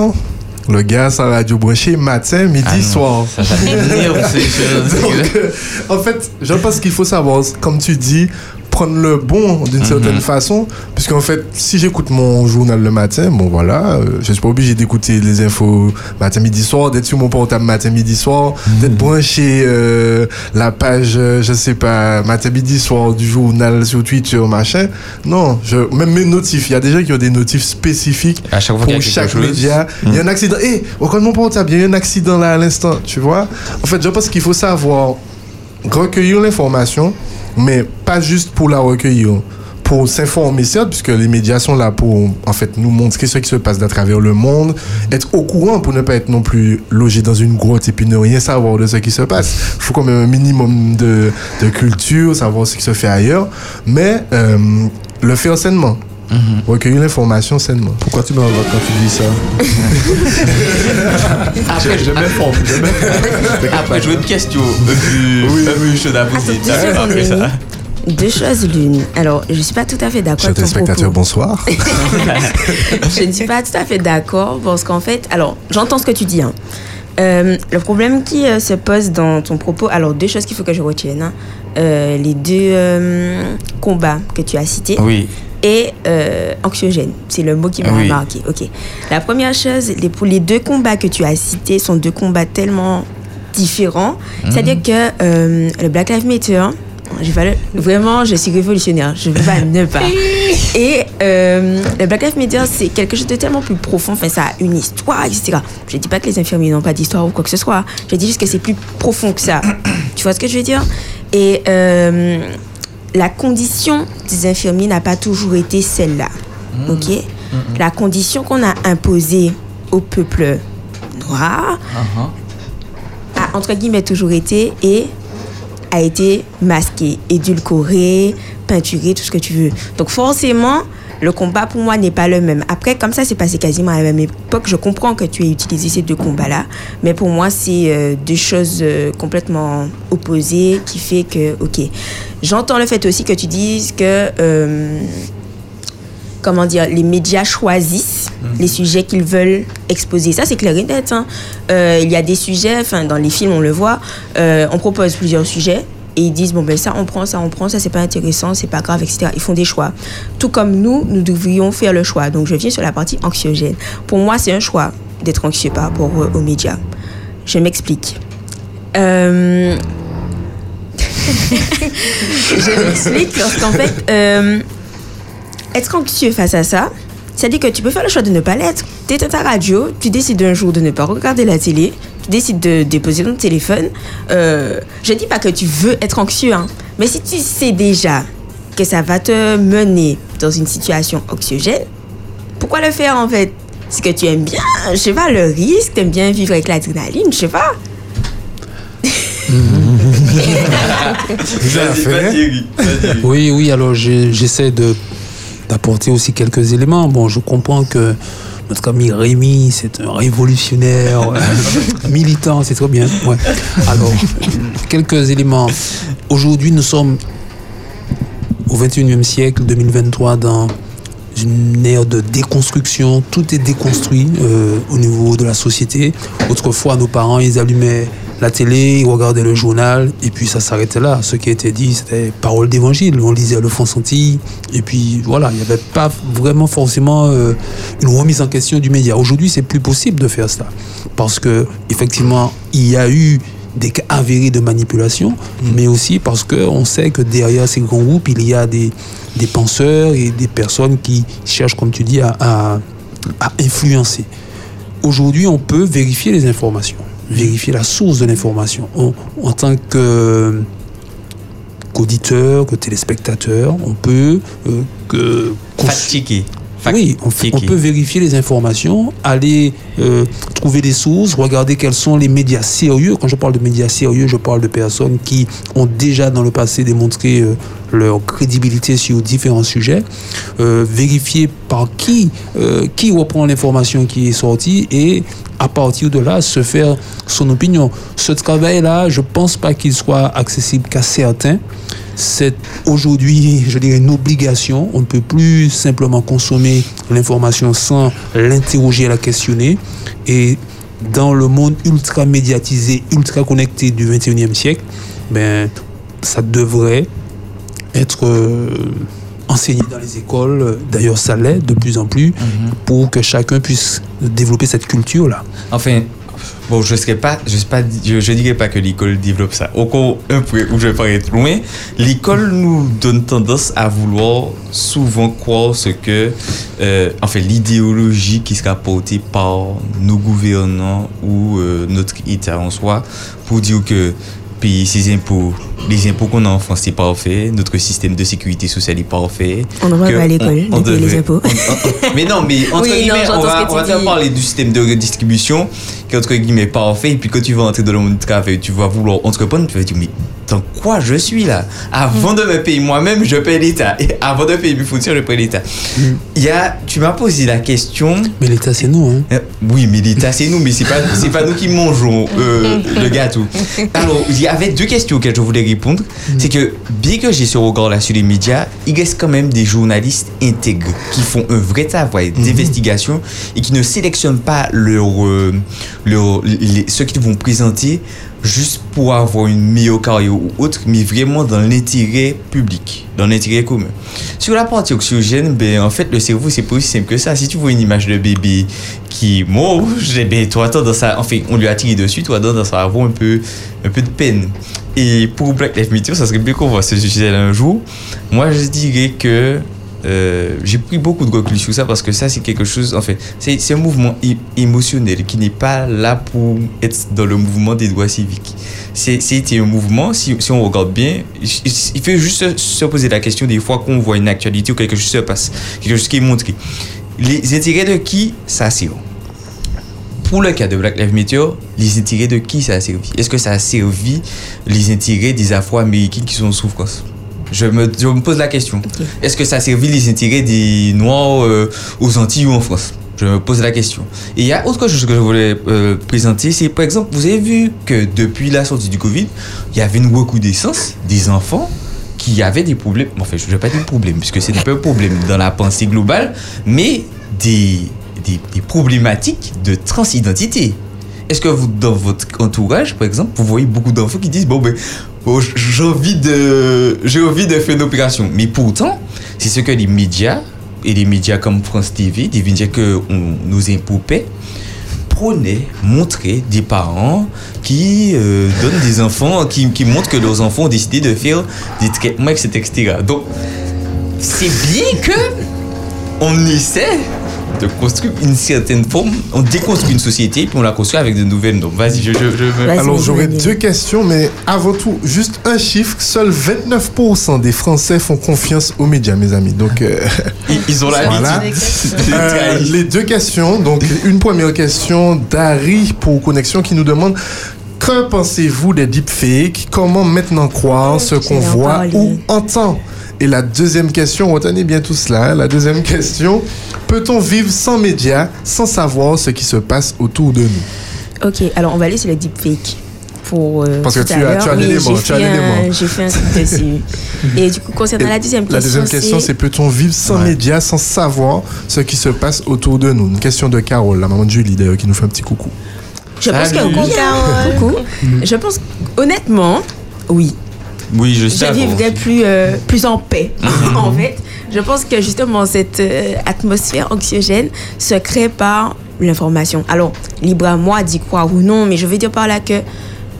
le gars, sa radio branchée matin, midi, Ah soir. ça, ça. Donc, euh, en fait, je pense qu'il faut savoir, comme tu dis, prendre le bon d'une Mhm. certaine façon. Puisqu'en fait, si j'écoute mon journal le matin, bon voilà, euh, je suis pas obligé d'écouter les infos matin, midi, soir, d'être sur mon portable matin, midi, soir, Mhm. d'être branché euh, la page, euh, je sais pas, matin, midi, soir du journal sur Twitter, machin. Non, je, même mes notifs, il y a des gens qui ont des notifs spécifiques À chaque pour chaque média. Il y a un accident. Hé, regarde mon portable, il y a un accident là à l'instant, tu vois. En fait, je pense qu'il faut savoir recueillir l'information, mais pas juste pour la recueillir, pour s'informer, certes, puisque les médias sont là pour, en fait, nous montrer ce qui se passe à travers le monde, être au courant pour ne pas être non plus logé dans une grotte et puis ne rien savoir de ce qui se passe. Il faut quand même un minimum de, de culture, savoir ce qui se fait ailleurs, mais euh, le faire sainement. Recueillir l'information sainement. Pourquoi tu me regardes quand tu dis ça Après, je m'informe, je. Après, je veux une question euh, plus chaude à poser. Attends, D'accord, après deux ça. Deux choses l'une. Alors, je suis pas tout à fait d'accord avec Chers ton propos. bonsoir. je ne suis pas tout à fait d'accord parce qu'en fait, alors j'entends ce que tu dis. hein. Euh, le problème qui euh, se pose dans ton propos, alors deux choses qu'il faut que je retienne. hein. Euh, les deux euh, combats que tu as cités. Oui. Et euh, anxiogène, c'est le mot qui m'a Oui. marqué. Ok. La première chose, les, pour les deux combats que tu as cités sont deux combats tellement différents. Mhm. C'est-à-dire que euh, le Black Lives Matter, je vais vraiment, je suis révolutionnaire. Je ne peux pas ne pas. Et euh, le Black Lives Matter, c'est quelque chose de tellement plus profond. Enfin, ça a une histoire, etc. Je ne dis pas que les infirmiers n'ont pas d'histoire ou quoi que ce soit. Je dis juste que c'est plus profond que ça. tu vois ce que je veux dire? Et la condition des infirmiers n'a pas toujours été celle-là. Ok? La condition qu'on a imposée au peuple noir a entre guillemets toujours été et a été masqué, édulcoré, peinturé, tout ce que tu veux. Donc forcément, le combat pour moi n'est pas le même. Après, comme ça s'est passé quasiment à la même époque, je comprends que tu aies utilisé ces deux combats-là, mais pour moi, c'est euh, deux choses euh, complètement opposées qui fait que, ok, j'entends le fait aussi que tu dises que... euh, comment dire, les médias choisissent les sujets qu'ils veulent exposer. Ça, c'est clair et net. hein. Il y a des sujets, enfin, dans les films, on le voit, on propose plusieurs sujets. Et ils disent, bon, ben ça, on prend, ça, on prend, ça, c'est pas intéressant, c'est pas grave, etc. Ils font des choix. Tout comme nous, nous devrions faire le choix. Donc, je viens sur la partie anxiogène. Pour moi, c'est un choix d'être anxieux par rapport euh, aux médias. Je m'explique. Euh, je m'explique lorsqu'en fait, euh, être anxieux face à ça, c'est-à-dire que tu peux faire le choix de ne pas l'être. Tu éteins ta radio, tu décides un jour de ne pas regarder la télé, tu décides de déposer ton téléphone. Euh, je dis pas que tu veux être anxieux, hein, mais si tu sais déjà que ça va te mener dans une situation anxiogène, pourquoi le faire en fait? C'est que tu aimes bien, je sais pas, le risque, tu aimes bien vivre avec l'adrénaline, je sais pas. Oui, oui, alors j'essaie de d'apporter aussi quelques éléments. Bon, je comprends que notre ami Rémi, c'est un révolutionnaire, euh, militant, c'est très bien. Ouais. Alors, quelques éléments. Aujourd'hui, nous sommes au 21e siècle, 2023, dans une ère de déconstruction. Tout est déconstruit euh, au niveau de la société. Autrefois, nos parents, ils allumaient la télé, ils regardaient le journal, et puis ça s'arrêtait là. Ce qui était dit, c'était parole d'évangile. On lisait le fond senti, et puis voilà, il n'y avait pas vraiment forcément euh, une remise en question du média. Aujourd'hui, c'est plus possible de faire ça. Parce que, effectivement, il y a eu des cas avérés de manipulation, mais aussi parce qu'on sait que derrière ces grands groupes, il y a des, des penseurs et des personnes qui cherchent, comme tu dis, à, à- à influencer. Aujourd'hui, on peut vérifier les informations, vérifier la source de l'information. On- En tant que qu'auditeur, que téléspectateur, on peut euh, que oui, on, peut vérifier les informations, aller euh, trouver des sources, regarder quels sont les médias sérieux. Quand je parle de médias sérieux, je parle de personnes qui ont déjà dans le passé démontré euh, leur crédibilité sur différents sujets. Euh, vérifier par qui, qui reprend l'information qui est sortie et à partir de là, se faire son opinion. Ce travail-là, je pense pas qu'il soit accessible qu'à certains. C'est aujourd'hui, je dirais, une obligation. On ne peut plus simplement consommer l'information sans l'interroger, la questionner. Et dans le monde ultra médiatisé, ultra connecté du 21e siècle, ben, ça devrait être euh, enseigné dans les écoles. D'ailleurs, ça l'est de plus en plus pour que chacun puisse développer cette culture-là. Enfin, bon, je serais pas, je pas, je, je dirais pas que l'école développe ça. Au cas un peu où je vais pas être loin, l'école nous donne tendance à vouloir souvent croire ce que, euh, enfin, l'idéologie qui sera portée par nos gouvernants ou euh, notre État en soi pour dire que payer ses impôts, les impôts qu'on a en France, c'est parfait, notre système de sécurité sociale est parfait. On ne va pas à l'école on- on de payer les impôts. mais non, mais entre Oui, guillemets, on va, on va parler du système de redistribution qui est entre guillemets parfait. Et puis quand tu vas entrer dans le monde du travail, tu vas vouloir entreprendre, tu vas te dire, mais dans quoi je suis là? Avant de me payer moi-même, je paye l'État. Et avant de payer mes fournisseurs, je paye l'État. Il y a, tu m'as posé la question. Mais l'État, c'est nous. Hein. Oui, mais l'État, c'est nous, mais c'est pas, c'est pas nous qui mangeons euh, le gâteau. Alors, il y avait deux questions auxquelles je voulais répondre. C'est que, bien que j'ai ce regard-là sur les médias, il reste quand même des journalistes intègres qui font un vrai travail d'investigation et qui ne sélectionnent pas leur, euh, leur, les- ceux qu'ils vont présenter juste pour avoir une meilleure carrière ou autre, mais vraiment dans l'intérêt public, dans l'intérêt commun. Sur la partie oxygène, ben, en fait, le cerveau, c'est pas aussi simple que ça. Si tu vois une image de bébé qui mort, ben, toi, tendance à, enfin, on lui a tiré dessus, toi, tendance à avoir un peu, un peu de peine. Et pour Black Lives Matter, ça serait bien qu'on voit ce sujet un jour. Moi, je dirais que euh, j'ai pris beaucoup de recul sur ça parce que ça, c'est quelque chose, en fait, c'est un mouvement émotionnel qui n'est pas là pour être dans le mouvement des droits civiques. C'était un mouvement, si, on regarde bien, il, fait juste se poser la question des fois qu'on voit une actualité ou quelque chose se passe, quelque chose qui est montré. Les intérêts de qui ça sert pour le cas de Black Lives Matter, les intérêts de qui ça a servi Est-ce que ça a servi les intérêts des Afro-Américains qui sont en souffrance? Je me, je me pose la question. Est-ce que ça a servi les intérêts des Noirs euh, aux Antilles ou en France? Je me pose la question. Et il y a autre chose que je voulais euh, présenter, c'est par exemple, vous avez vu que depuis la sortie du Covid, il y avait une recrudescence des enfants qui avaient des problèmes, enfin je ne vais pas dire problèmes, puisque c'est pas un problème dans la pensée globale, mais des, des, des problématiques de transidentité. Est-ce que vous, dans votre entourage, par exemple, vous voyez beaucoup d'enfants qui disent, bon ben, bon, j'ai envie de, j'ai envie de faire une opération. Mais pourtant, c'est ce que les médias, et les médias comme France TV, des médias que on nous impoupait, prônaient, montraient des parents qui euh, donnent des enfants, qui, montrent que leurs enfants ont décidé de faire des traitements, etc. Donc, c'est bien que on essaie de construire une certaine forme, on déconstruit une société puis on la construit avec de nouvelles normes. Vas-y, je, je, je Alors j'aurais deux questions, mais avant tout, juste un chiffre. Seuls 29% des Français font confiance aux médias, mes amis. Donc euh, Ils, ils ont Voilà. l'habitude. Euh, les deux questions. Donc, une première question d'Harry pour Connexion qui nous demande Que pensez-vous des deepfakes? Comment maintenant croire ce qu'on voit ou entend? Et la deuxième question, retenez bien tout cela. hein. La deuxième question Peut-on vivre sans médias, sans savoir ce qui se passe autour de nous? Ok, alors on va aller sur le deepfake. Pour, euh, Parce que tu as- tu as Oui, l'élément, j'ai tu as fait un- l'élément. J'ai fait un truc dessus. Et du coup, concernant la deuxième question. La deuxième question, c'est peut-on vivre sans médias, sans savoir ce qui se passe autour de nous? Une question de Carole, la maman de Julie d'ailleurs, qui nous fait un petit coucou. Je pense que Salut. oui, hein. Coucou. Je pense honnêtement, oui. Oui, je Je vivrais plus, euh, plus en paix, en fait. Je pense que justement, cette euh, atmosphère anxiogène se crée par l'information. Alors, libre à moi d'y croire ou non, mais je veux dire par là que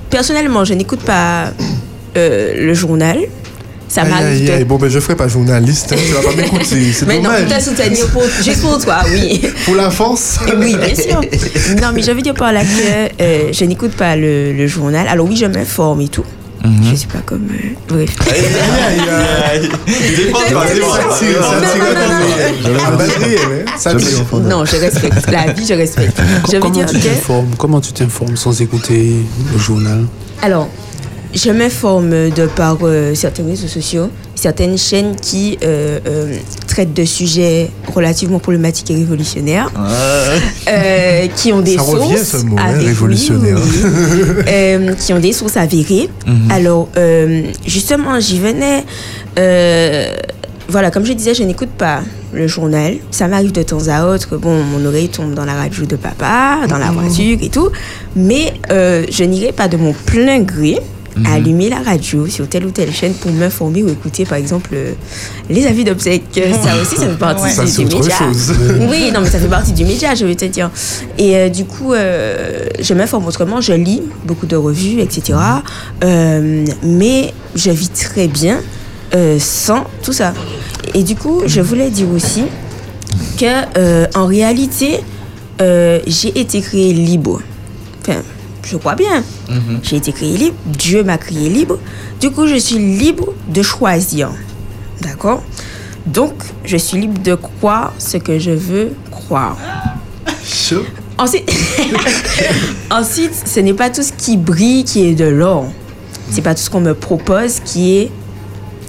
personnellement, je n'écoute pas euh, le journal. Ça Aïe, m'arrive aïe, de... aïe. Bon, ben, je ferai pas journaliste. Hein, tu vas pas m'écouter. C'est Mais non, dommage. tout à soutenir pour, juste pour toi, oui. Pour la France Oui, bien sûr. Non, mais je veux dire par là que euh, je n'écoute pas le, le journal. Alors oui, je m'informe et tout. Je sais pas comme... bref. Non, je respecte. La vie, je respecte. Je veux Comment dire tu t'informes? Comment tu t'informes sans écouter le journal? Alors, je m'informe de par euh, certains réseaux sociaux, certaines chaînes qui euh, euh, traitent de sujets relativement problématiques et révolutionnaires, euh, qui ont des Ça sources revient, ce mot, hein, avérées, révolutionnaire. oui. Euh, qui ont des sources avérées. Mhm. Alors, euh, justement, j'y venais. euh, voilà, comme je disais, je n'écoute pas le journal. Ça m'arrive de temps à autre. Bon, mon oreille tombe dans la radio de papa, dans la voiture et tout. Mais euh, je n'irai pas de mon plein gré Mhm. allumer la radio sur telle ou telle chaîne pour m'informer ou écouter, par exemple, euh, les avis d'obsèques. Ça aussi, ça fait partie Ouais. Du, média. Oui, non, mais ça fait partie du média, je vais te dire. Et euh, du coup, euh, je m'informe autrement, je lis beaucoup de revues, etc. Mais je vis très bien sans tout ça. Et du coup, je voulais dire aussi que en réalité, j'ai été créé libre. Enfin, je crois bien. J'ai été créé libre. Dieu m'a créé libre. Du coup, je suis libre de choisir. D'accord? Donc, je suis libre de croire ce que je veux croire. Ensuite, ensuite, ce n'est pas tout ce qui brille qui est de l'or. C'est pas tout ce qu'on me propose qui est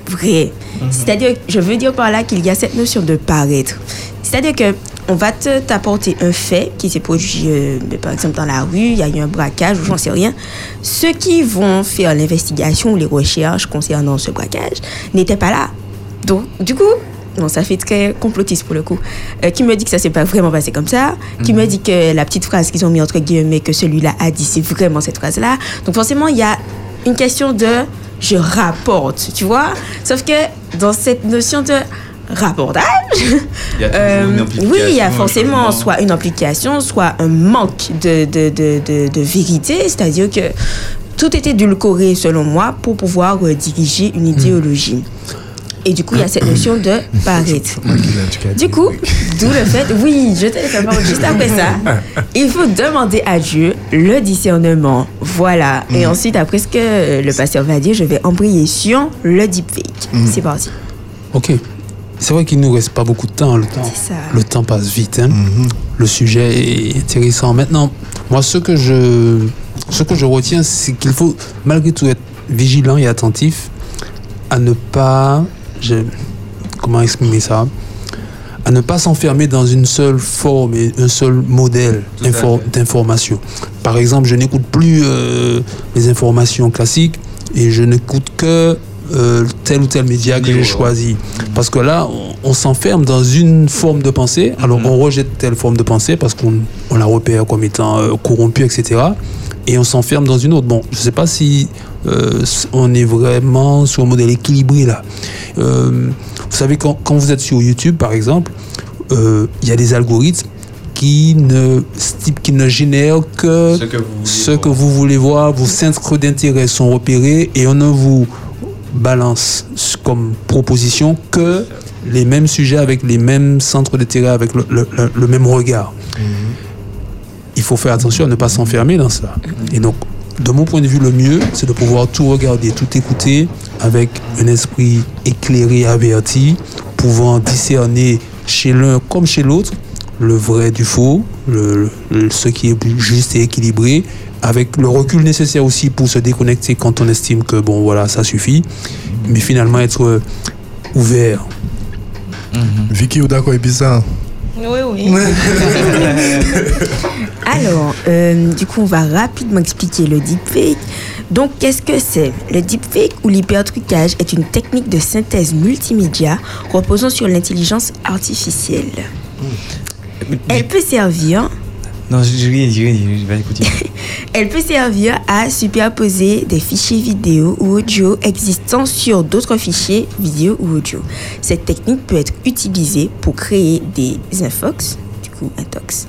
vrai. C'est-à-dire, je veux dire par là qu'il y a cette notion de paraître. C'est-à-dire que on va te t'apporter un fait qui s'est produit, euh, par exemple, dans la rue, il y a eu un braquage ou j'en sais rien. Ceux qui vont faire l'investigation ou les recherches concernant ce braquage n'étaient pas là. Donc, du coup, non, ça fait très complotiste pour le coup. Euh, qui me dit que ça s'est pas vraiment passé comme ça Qui me dit que la petite phrase qu'ils ont mis entre guillemets que celui-là a dit, c'est vraiment cette phrase-là Donc forcément, il y a une question de je rapporte, tu vois Sauf que dans cette notion de rapportage, Il y a euh, oui, il y a forcément soit une implication, soit un manque de, de, de, de, vérité, c'est-à-dire que tout est édulcoré selon moi pour pouvoir euh, diriger une idéologie. Et du coup, il y a cette notion de paraître. Du coup, d'où le fait, oui, je te laisse la parole juste après ça. Il faut demander à Dieu le discernement. Voilà. Et ensuite, après ce que le pasteur va dire, je vais embrayer sur le deepfake. C'est parti. Ok. C'est vrai qu'il nous reste pas beaucoup de temps. Le temps, ça. le temps passe vite. hein. Le sujet est intéressant. Maintenant, moi, ce que je, ce que je retiens, c'est qu'il faut malgré tout être vigilant et attentif à ne pas, je- comment exprimer ça, à ne pas s'enfermer dans une seule forme et un seul modèle d'information. Par exemple, je n'écoute plus euh, les informations classiques et je n'écoute que euh, tel ou tel média que j'ai choisi. Parce que là, on, on s'enferme dans une forme de pensée. Alors, on rejette telle forme de pensée parce qu'on on la repère comme étant euh, corrompue, etc. Et on s'enferme dans une autre. Bon, je ne sais pas si euh, on est vraiment sur un modèle équilibré là. Vous savez, quand, quand vous êtes sur YouTube, par exemple, il y a des algorithmes qui ne, qui ne génèrent que Ce que vous voulez ce que vous voulez voir. Vos centres d'intérêt sont repérés et on ne vous balance comme proposition que les mêmes sujets avec les mêmes centres d'intérêt, avec le, le- le- le même regard. Il faut faire attention à ne pas s'enfermer dans ça. Et donc, de mon point de vue, le mieux, c'est de pouvoir tout regarder, tout écouter avec un esprit éclairé, averti, pouvant discerner chez l'un comme chez l'autre le vrai du faux, le, le- ce qui est juste et équilibré, avec le recul nécessaire aussi pour se déconnecter quand on estime que bon voilà ça suffit, mais finalement être euh, ouvert. Vicky ou d'accord est bizarre. Oui, oui. Alors, euh, du coup, on va rapidement expliquer le deepfake. Donc, qu'est-ce que c'est? Le deepfake ou l'hypertrucage est une technique de synthèse multimédia reposant sur l'intelligence artificielle. Elle peut servir Non, rien rien je vais écouter. Elle peut servir à superposer des fichiers vidéo ou audio existants sur d'autres fichiers vidéo ou audio. Cette technique peut être utilisée pour créer des infox, du coup intox,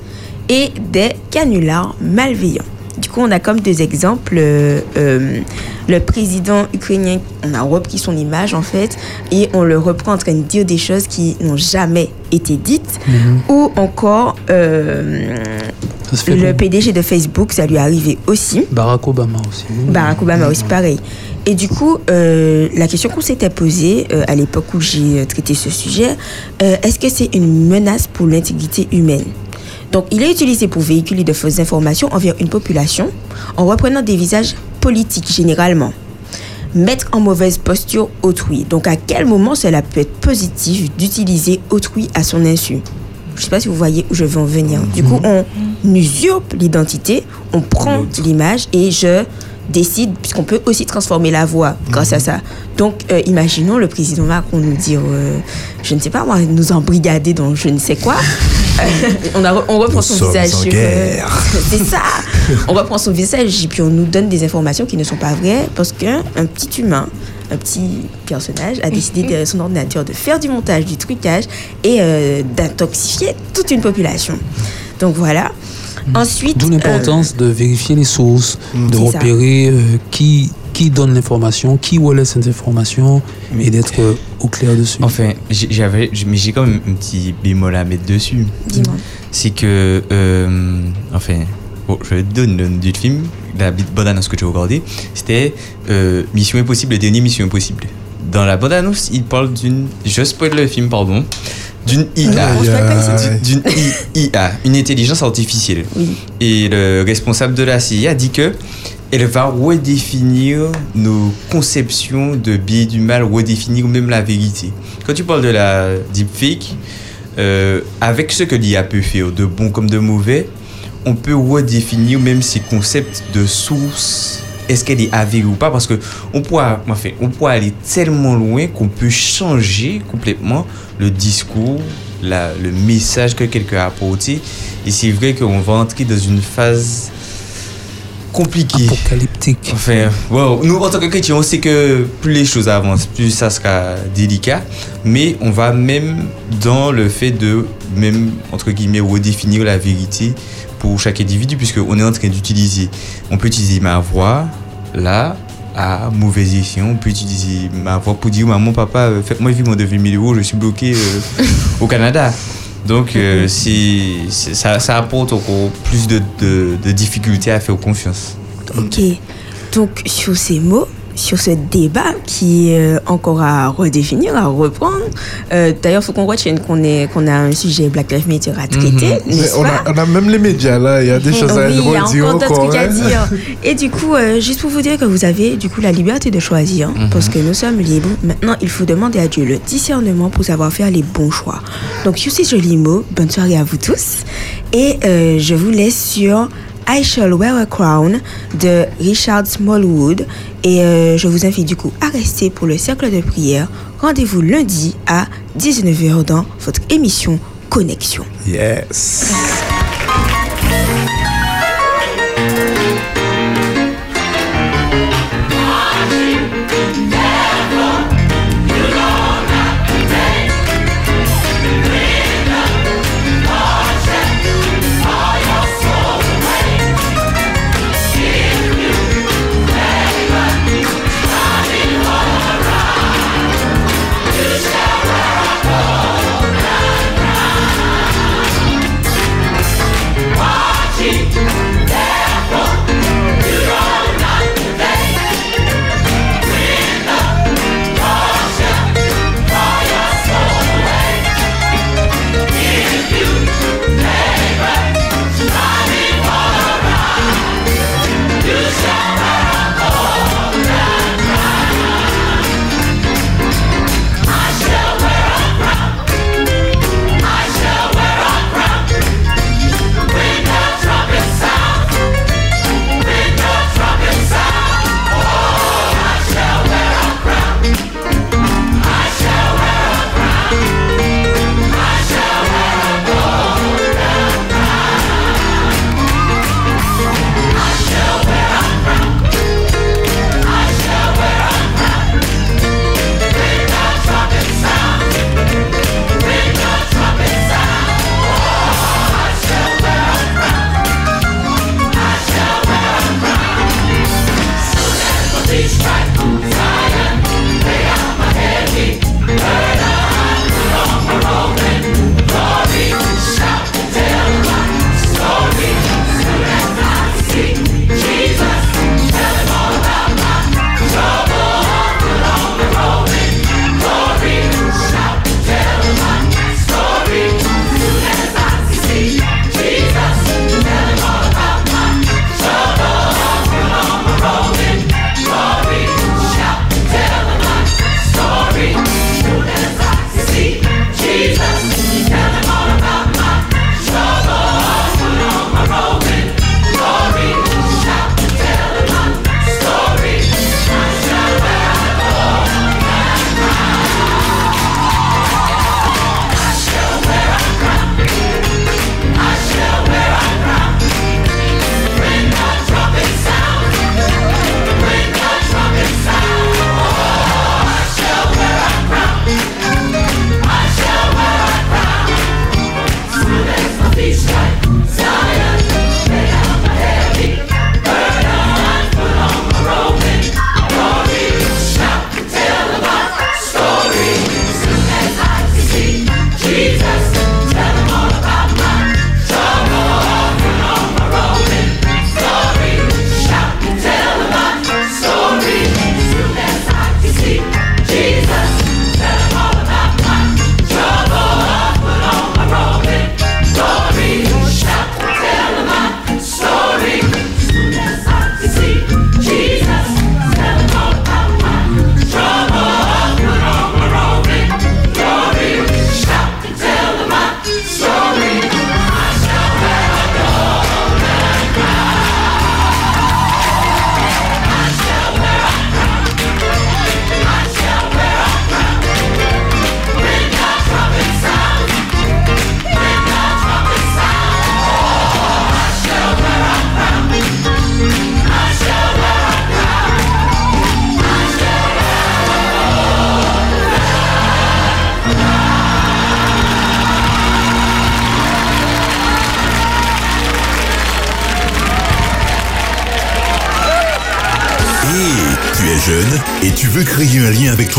et des canulars malveillants. Du coup, on a comme deux exemples. euh, euh, le président ukrainien, on a repris son image en fait, et on le reprend en train de dire des choses qui n'ont jamais été dites. Mhm. Ou encore, euh, le bon. PDG de Facebook, ça lui est arrivé aussi. Barack Obama aussi. Barack Obama aussi pareil. Et du coup, euh, la question qu'on s'était posée euh, à l'époque où j'ai traité ce sujet, euh, est-ce que c'est une menace pour l'intégrité humaine? Donc, il est utilisé pour véhiculer de fausses informations envers une population en reprenant des visages politiques généralement. Mettre en mauvaise posture autrui. Donc, à quel moment cela peut être positif d'utiliser autrui à son insu? Je sais pas si vous voyez où je veux en venir. Du coup, on usurpe l'identité, on prend l'image et je décide, puisqu'on peut aussi transformer la voix grâce à ça. Donc, euh, imaginons le président Macron nous dire, euh, je ne sais pas moi, nous embrigader dans je ne sais quoi. On, a re- on reprend Nous son visage c'est ça. On reprend son visage et puis on nous donne des informations qui ne sont pas vraies parce qu'un petit humain, un petit personnage a décidé de son ordinateur de faire du montage, du trucage et euh, d'intoxiquer toute une population. Donc voilà. Ensuite, D'où l'importance de vérifier les sources, de C'est ça. repérer euh, qui, qui donne l'information, qui relaie cette information et d'être euh, au clair dessus. Enfin, j'ai- j'avais, mais j'ai quand même un petit bémol à mettre dessus. Dis-moi. C'est que, euh, enfin, bon, je te donne le nom du film, la bande-annonce que j'ai regardée, c'était euh, Mission Impossible, le dernier Mission Impossible. Dans la bande-annonce, il parle d'une, je spoil le film, pardon, d'une IA, d'une IA, une intelligence artificielle. Et le responsable de la CIA dit que elle va redéfinir nos conceptions de bien et du mal, redéfinir même la vérité. Quand tu parles de la deepfake, euh, avec ce que l'IA peut faire, de bon comme de mauvais, on peut redéfinir même ces concepts de source. Est-ce qu'elle est avérée ou pas Parce que on pourra, enfin, on pourra aller tellement loin qu'on peut changer complètement le discours, la- le message que quelqu'un a apporté. Et c'est vrai qu'on va entrer dans une phase compliquée. Apocalyptique. Enfin, wow. nous, en tant que chrétiens, on sait que plus les choses avancent, plus ça sera délicat. Mais on va même dans le fait de, même, entre guillemets, redéfinir la vérité pour chaque individu, puisqu'on est en train d'utiliser, on peut utiliser ma voix, là, à mauvais escient, on peut utiliser ma voix pour dire, maman, papa, euh, faites-moi vivre mon 2000 euros, je suis bloqué euh, au Canada. Donc, euh, c'est, c'est- ça, ça apporte encore plus de, de, de difficultés à faire confiance. Ok. Donc, sur ces mots, sur ce débat qui est euh, encore à redéfinir, à reprendre, euh, d'ailleurs, il faut qu'on retienne qu'on qu'on a un sujet Black Lives Matter à traiter, n'est-ce on, a, on a même les médias là, il y a des choses à oui, il y a redire encore d'autres trucs à hein. dire. Et du coup, euh, juste pour vous dire que vous avez du coup la liberté de choisir, Mhm. parce que nous sommes libres. Maintenant, il faut demander à Dieu le discernement pour savoir faire les bons choix. Donc, jolis mots, bonne soirée à vous tous. Et euh, je vous laisse sur I Shall Wear a Crown de Richard Smallwood. Et euh, je vous invite du coup à rester pour le cercle de prière. Rendez-vous lundi à 19h dans votre émission Connexion. Yes.